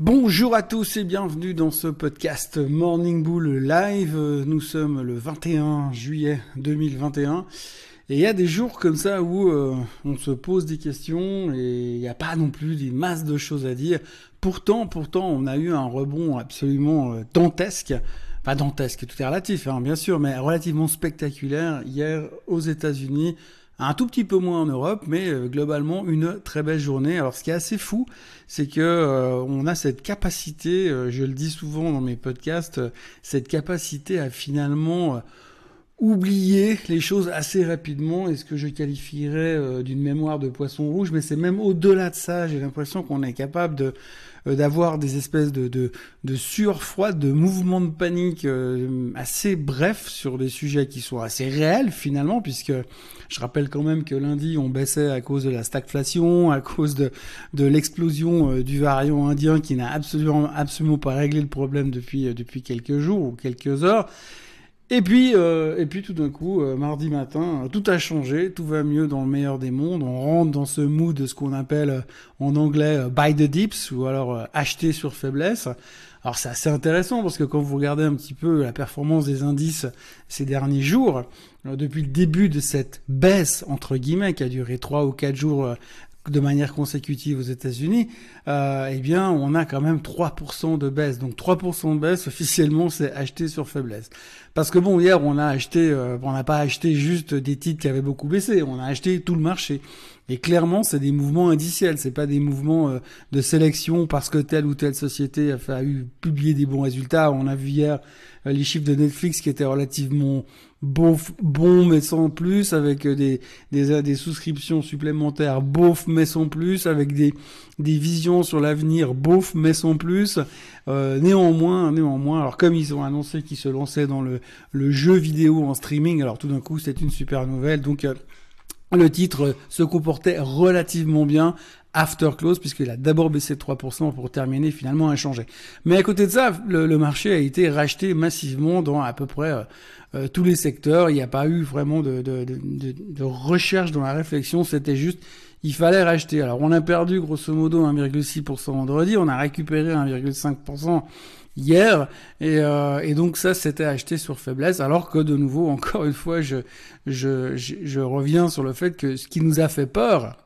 Bonjour à tous et bienvenue dans ce podcast Morning Bull Live. Nous sommes le 21 juillet 2021 et il y a des jours comme ça où euh, on se pose des questions et il n'y a pas non plus des masses de choses à dire. Pourtant, pourtant, on a eu un rebond absolument euh, dantesque. Pas dantesque, tout est relatif, hein, bien sûr, mais relativement spectaculaire hier aux États-Unis un tout petit peu moins en Europe, mais euh, globalement une très belle journée. Alors ce qui est assez fou, c'est que euh, on a cette capacité, euh, je le dis souvent dans mes podcasts, cette capacité à finalement oublier les choses assez rapidement et ce que je qualifierais d'une mémoire de poisson rouge, mais c'est même au-delà de ça, j'ai l'impression qu'on est capable de euh, d'avoir des espèces de, de, de sueur froide, de mouvements de panique euh, assez brefs sur des sujets qui sont assez réels finalement, puisque je rappelle quand même que lundi on baissait à cause de la stagflation, à cause de, de l'explosion euh, du variant indien qui n'a absolument, absolument pas réglé le problème depuis, depuis quelques jours ou quelques heures. Et puis, euh, et puis tout d'un coup, euh, mardi matin, tout a changé, tout va mieux dans le meilleur des mondes. On rentre dans ce mood de ce qu'on appelle euh, en anglais buy the dips ou alors acheter sur faiblesse. Alors c'est assez intéressant parce que quand vous regardez un petit peu la performance des indices ces derniers jours, depuis le début de cette baisse entre guillemets qui a duré trois ou quatre jours de manière consécutive aux États-Unis, euh, eh bien, on a quand même 3% de baisse. Donc 3% de baisse, officiellement, c'est acheté sur faiblesse. Parce que bon, hier, on a acheté, euh, on n'a pas acheté juste des titres qui avaient beaucoup baissé, on a acheté tout le marché. Et clairement, c'est des mouvements indiciels, c'est pas des mouvements euh, de sélection parce que telle ou telle société a, a eu publié des bons résultats. On a vu hier euh, les chiffres de Netflix qui étaient relativement bons mais sans plus, avec euh, des, des, des souscriptions supplémentaires bof mais sans plus, avec des, des visions sur l'avenir bof mais sans plus. Euh, néanmoins, néanmoins, alors comme ils ont annoncé qu'ils se lançaient dans le, le jeu vidéo en streaming, alors tout d'un coup c'est une super nouvelle. Donc le titre se comportait relativement bien after close puisqu'il a d'abord baissé de 3% pour terminer finalement inchangé. Mais à côté de ça, le, marché a été racheté massivement dans à peu près euh, euh, tous les secteurs. Il n'y a pas eu vraiment de, de, recherche dans la réflexion. C'était juste il fallait racheter. Alors on a perdu grosso modo 1,6% vendredi, on a récupéré 1,5% hier et, euh, et, donc ça c'était acheté sur faiblesse alors que de nouveau encore une fois je, je, je, reviens sur le fait que ce qui nous a fait peur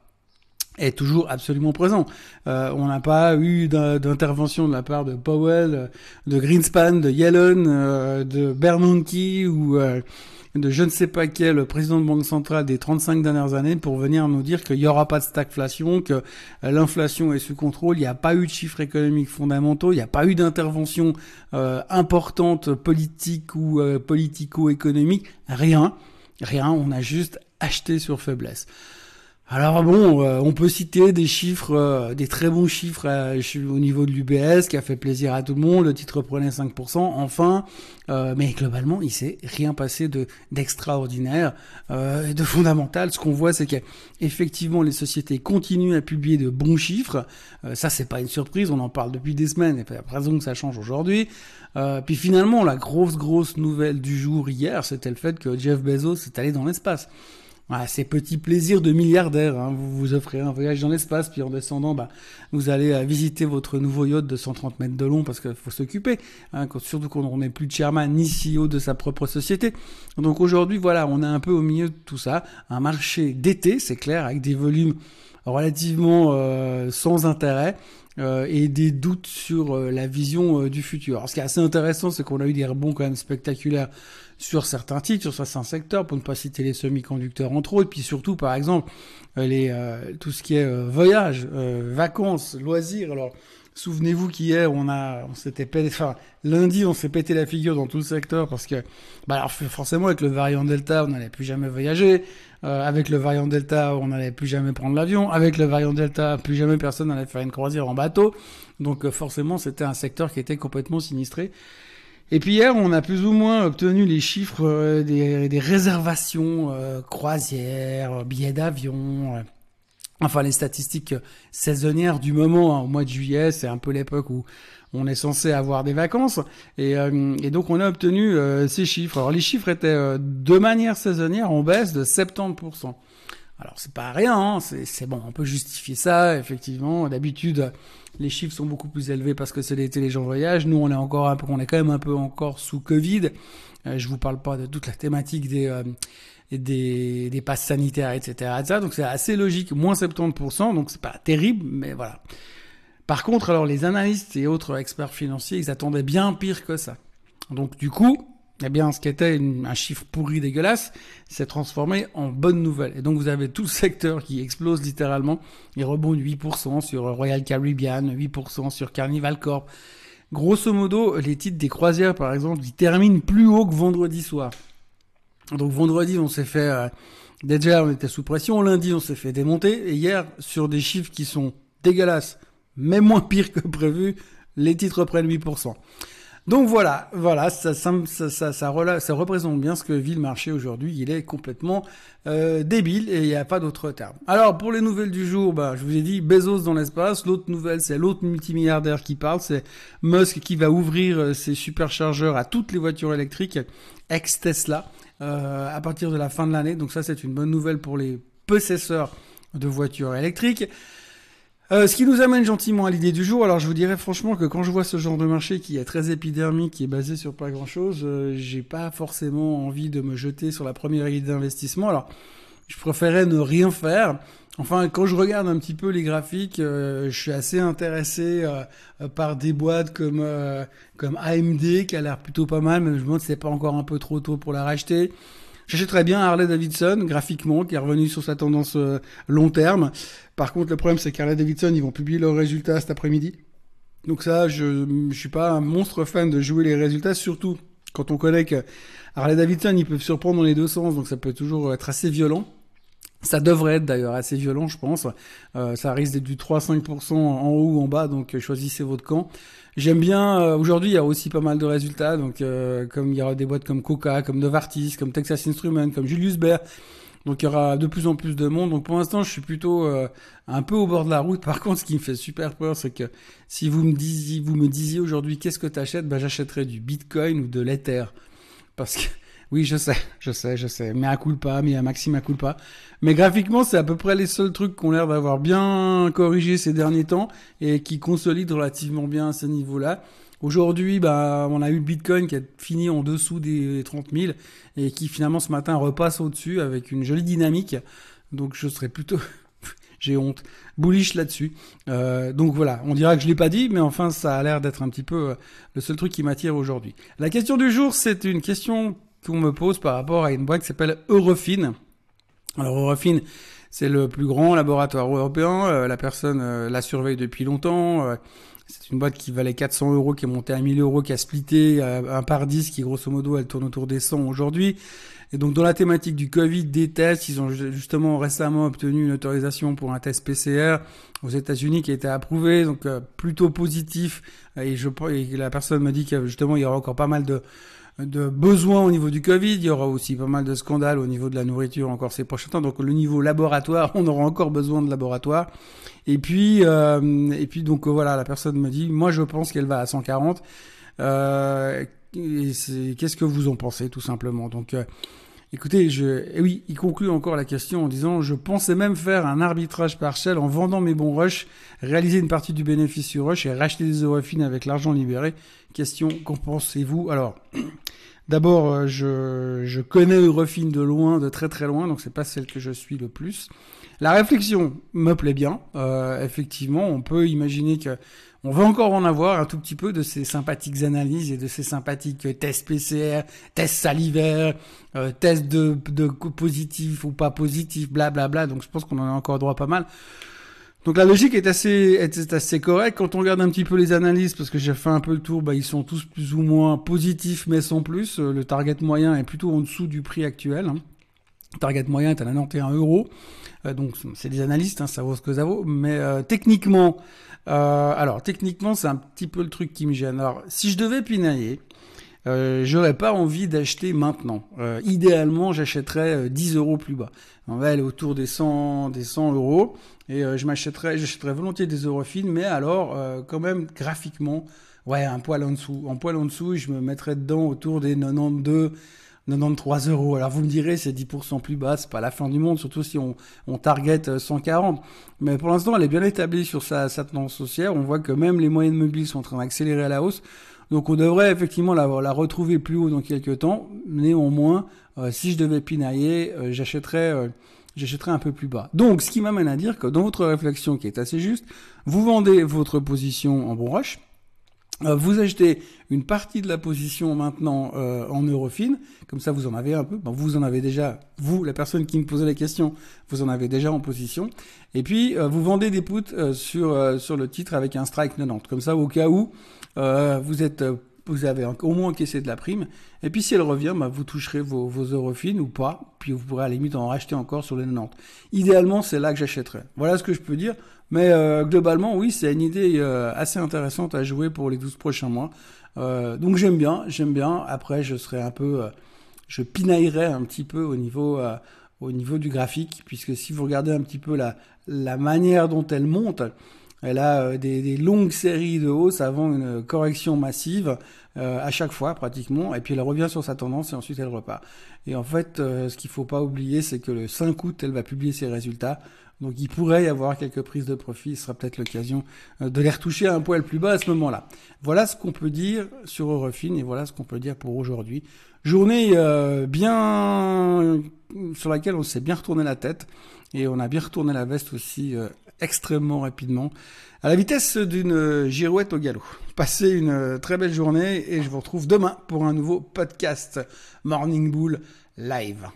est toujours absolument présent. Euh, on n'a pas eu d'intervention de la part de Powell, de Greenspan, de Yellen, euh, de Bernanke ou euh, de je ne sais pas quel président de banque centrale des 35 dernières années pour venir nous dire qu'il n'y aura pas de stagflation, que euh, l'inflation est sous contrôle, il n'y a pas eu de chiffres économiques fondamentaux, il n'y a pas eu d'intervention euh, importante politique ou euh, politico-économique, rien, rien, on a juste acheté sur faiblesse. Alors bon, euh, on peut citer des chiffres, euh, des très bons chiffres euh, au niveau de l'UBS qui a fait plaisir à tout le monde. Le titre prenait 5%, enfin, mais globalement, il s'est rien passé de d'extraordinaire, de fondamental. Ce qu'on voit, c'est qu'effectivement, les sociétés continuent à publier de bons chiffres. ça, c'est pas une surprise, on en parle depuis des semaines. Et puis après, que ça change aujourd'hui. puis finalement, la grosse grosse nouvelle du jour hier, c'était le fait que Jeff Bezos est allé dans l'espace. Ces petits plaisirs de milliardaire. Hein. Vous vous offrez un voyage dans l'espace, puis en descendant, bah, vous allez euh, visiter votre nouveau yacht de 130 mètres de long parce qu'il faut s'occuper. Hein, surtout quand on n'est plus chairman ni CEO de sa propre société. Donc aujourd'hui, voilà, on est un peu au milieu de tout ça. Un marché d'été, c'est clair, avec des volumes relativement euh, sans intérêt. Euh, et des doutes sur euh, la vision du futur. Alors, ce qui est assez intéressant, c'est qu'on a eu des rebonds quand même spectaculaires sur certains titres, sur certains secteurs, pour ne pas citer les semi-conducteurs entre autres, puis surtout, par exemple, les, tout ce qui est voyage, vacances, loisirs. Alors, Souvenez-vous qu'hier, on a, on s'était pété, enfin, lundi, on s'est pété la figure dans tout le secteur parce que, bah, alors, forcément, avec le variant Delta, on n'allait plus jamais voyager. Euh, avec le variant Delta, on n'allait plus jamais prendre l'avion. Avec le variant Delta, plus jamais personne n'allait faire une croisière en bateau. Donc, euh, forcément, c'était un secteur qui était complètement sinistré. Et puis hier, on a plus ou moins obtenu les chiffres euh, des, des, réservations croisières, billets d'avion Enfin, les statistiques saisonnières du moment, hein, au mois de juillet, c'est un peu l'époque où on est censé avoir des vacances. Et, euh, donc, on a obtenu euh, ces chiffres. Alors, les chiffres étaient euh, de manière saisonnière en baisse de 70%. Alors c'est pas rien, hein, c'est bon, on peut justifier ça, effectivement. D'habitude, les chiffres sont beaucoup plus élevés parce que c'est l'été, les gens voyagent. Nous, on est encore un peu, on est quand même un peu encore sous Covid. Euh, je vous parle pas de toute la thématique des euh, des, des passes sanitaires, etc., etc. Donc c'est assez logique, moins 70%, donc c'est pas terrible, mais voilà. Par contre, alors les analystes et autres experts financiers, ils attendaient bien pire que ça. Donc du coup, eh bien, ce qui était un chiffre pourri dégueulasse s'est transformé en bonne nouvelle. Et donc, vous avez tout le secteur qui explose littéralement. Il rebondit 8% sur Royal Caribbean, 8% sur Carnival Corp. Grosso modo, les titres des croisières, par exemple, ils terminent plus haut que vendredi soir. Donc, vendredi, on s'est fait... Euh, déjà, on était sous pression. Lundi, on s'est fait démonter. Et hier, sur des chiffres qui sont dégueulasses, mais moins pires que prévu, les titres prennent 8%. Donc voilà, voilà, ça, représente bien ce que vit le marché aujourd'hui. Il est complètement euh, débile et il n'y a pas d'autre terme. Alors pour les nouvelles du jour, bah, je vous ai dit Bezos dans l'espace. L'autre nouvelle, c'est l'autre multimilliardaire qui parle, c'est Musk qui va ouvrir euh, ses superchargeurs à toutes les voitures électriques ex Tesla euh, à partir de la fin de l'année. Donc ça, c'est une bonne nouvelle pour les possesseurs de voitures électriques. Euh, ce qui nous amène gentiment à l'idée du jour. Alors je vous dirais franchement que quand je vois ce genre de marché qui est très épidermique, qui est basé sur pas grand chose, euh, j'ai pas forcément envie de me jeter sur la première idée d'investissement. Alors je préférais ne rien faire. Enfin, quand je regarde un petit peu les graphiques, euh, je suis assez intéressé par des boîtes comme comme AMD qui a l'air plutôt pas mal, mais je me demande si c'est pas encore un peu trop tôt pour la racheter. J'achèterais bien Harley Davidson graphiquement, qui est revenu sur sa tendance euh, long terme. Par contre, le problème, c'est qu'Harley Davidson, ils vont publier leurs résultats cet après-midi. Donc ça, je, je suis pas un monstre fan de jouer les résultats, surtout quand on connaît que Harley Davidson, ils peuvent surprendre dans les deux sens, donc ça peut toujours être assez violent. Ça devrait être d'ailleurs assez violent, je pense. Euh, ça risque d'être du 3-5% en haut ou en bas, donc euh, choisissez votre camp. J'aime bien. Euh, aujourd'hui, il y a aussi pas mal de résultats, donc euh, comme il y aura des boîtes comme Coca, comme Novartis, comme Texas Instruments, comme Julius Baer. Donc il y aura de plus en plus de monde. Donc pour l'instant, je suis plutôt un peu au bord de la route. Par contre, ce qui me fait super peur, c'est que si vous me disiez, disiez aujourd'hui, qu'est-ce que tu achètes Ben j'achèterais du Bitcoin ou de l'Ether, parce que oui, je sais, je sais, je sais. Mais à culpa, mais à Maxime à culpa. Mais graphiquement, c'est à peu près les seuls trucs qu'on l'air d'avoir bien corrigé ces derniers temps et qui consolident relativement bien à ce niveau-là. Aujourd'hui, bah, on a eu le Bitcoin qui a fini en dessous des 30 000 et qui finalement ce matin repasse au-dessus avec une jolie dynamique. Donc je serais plutôt, j'ai honte, bullish là-dessus. Euh, donc voilà, on dira que je l'ai pas dit, mais enfin ça a l'air d'être un petit peu euh, le seul truc qui m'attire aujourd'hui. La question du jour, c'est une question qu'on me pose par rapport à une boîte qui s'appelle Eurofine. Alors Eurofine, c'est le plus grand laboratoire européen. Euh, la personne euh, la surveille depuis longtemps. Euh, c'est une boîte qui valait 400 euros, qui est montée à 1000 euros, qui a splitté un par 10, qui grosso modo, elle tourne autour des 100 aujourd'hui. Et donc dans la thématique du Covid, des tests, ils ont justement récemment obtenu une autorisation pour un test PCR aux États-Unis qui a été approuvé, donc plutôt positif. Et, je, et la personne m'a dit qu'il justement il y aura encore pas mal de de besoins au niveau du Covid. Il y aura aussi pas mal de scandales au niveau de la nourriture encore ces prochains temps. Donc le niveau laboratoire, on aura encore besoin de laboratoire. Et puis, euh, et puis donc voilà, la personne me dit, moi je pense qu'elle va à 140. Euh, Qu'est-ce que vous en pensez tout simplement? Donc euh, Écoutez, je, eh oui, il conclut encore la question en disant, je pensais même faire un arbitrage partiel en vendant mes bons rushs, réaliser une partie du bénéfice sur rush et racheter des eurofines avec l'argent libéré. Question, qu'en pensez-vous? Alors, d'abord, euh, je, je connais Eurofine de loin, de très très loin, donc c'est pas celle que je suis le plus. La réflexion me plaît bien. Euh, effectivement, on peut imaginer que on va encore en avoir un tout petit peu de ces sympathiques analyses et de ces sympathiques tests PCR, tests salivaires, euh, tests de, de positif ou pas positif, blablabla. Bla bla. Donc je pense qu'on en a encore droit pas mal. Donc la logique est assez, est assez correcte. Quand on regarde un petit peu les analyses, parce que j'ai fait un peu le tour, bah, ils sont tous plus ou moins positifs, mais sans plus. Euh, le target moyen est plutôt en dessous du prix actuel. Hein. Target moyen est à 91 euros. Euh, donc c'est des analystes, hein, ça vaut ce que ça vaut. Mais euh, techniquement, euh, alors techniquement c'est un petit peu le truc qui me gêne. Alors si je devais pinailler, j'aurais pas envie d'acheter maintenant. Idéalement, j'achèterais 10 euros plus bas. On va aller autour des 100, des 100 euros et je m'achèterais, j'achèterais volontiers des eurofines, mais alors quand même graphiquement, ouais, un poil en dessous, un poil en dessous, je me mettrais dedans autour des 92 93 euros. Alors vous me direz, c'est 10% plus bas, c'est pas la fin du monde, surtout si on, on target 140. Mais pour l'instant, elle est bien établie sur sa, sa tendance haussière. On voit que même les moyennes mobiles sont en train d'accélérer à la hausse. Donc on devrait effectivement la, la retrouver plus haut dans quelques temps. Néanmoins, euh, si je devais pinailler, euh, j'achèterais euh, j'achèterais un peu plus bas. Donc ce qui m'amène à dire que dans votre réflexion qui est assez juste, vous vendez votre position en bon rush, vous achetez une partie de la position maintenant en Eurofine, comme ça vous en avez un peu. vous en avez déjà, vous, la personne qui me posait la question, vous en avez déjà en position. Et puis vous vendez des puts sur sur le titre avec un strike 90. Comme ça, au cas où euh, vous êtes euh, vous avez au moins encaissé de la prime. Et puis si elle revient, bah, vous toucherez vos, vos eurofines ou pas. Puis vous pourrez à la limite en racheter encore sur les 90. Idéalement, c'est là que j'achèterai. Voilà ce que je peux dire. Mais euh, globalement, oui, c'est une idée assez intéressante à jouer pour les 12 prochains mois. donc j'aime bien, j'aime bien. Après, je serai un peu, je pinaillerai un petit peu au niveau, au niveau du graphique, puisque si vous regardez un petit peu la, la manière dont elle monte, elle a euh, des, longues séries de hausses avant une correction massive euh, à chaque fois pratiquement, et puis elle revient sur sa tendance et ensuite elle repart. Et en fait, euh, ce qu'il faut pas oublier, c'est que le 5 août, elle va publier ses résultats. Donc il pourrait y avoir quelques prises de profit, ce sera peut-être l'occasion de les retoucher à un poil plus bas à ce moment-là. Voilà ce qu'on peut dire sur Eurofin et voilà ce qu'on peut dire pour aujourd'hui. Journée bien sur laquelle on s'est bien retourné la tête et on a bien retourné la veste aussi extrêmement rapidement, à la vitesse d'une girouette au galop. Passez une très belle journée et je vous retrouve demain pour un nouveau podcast Morning Bull Live.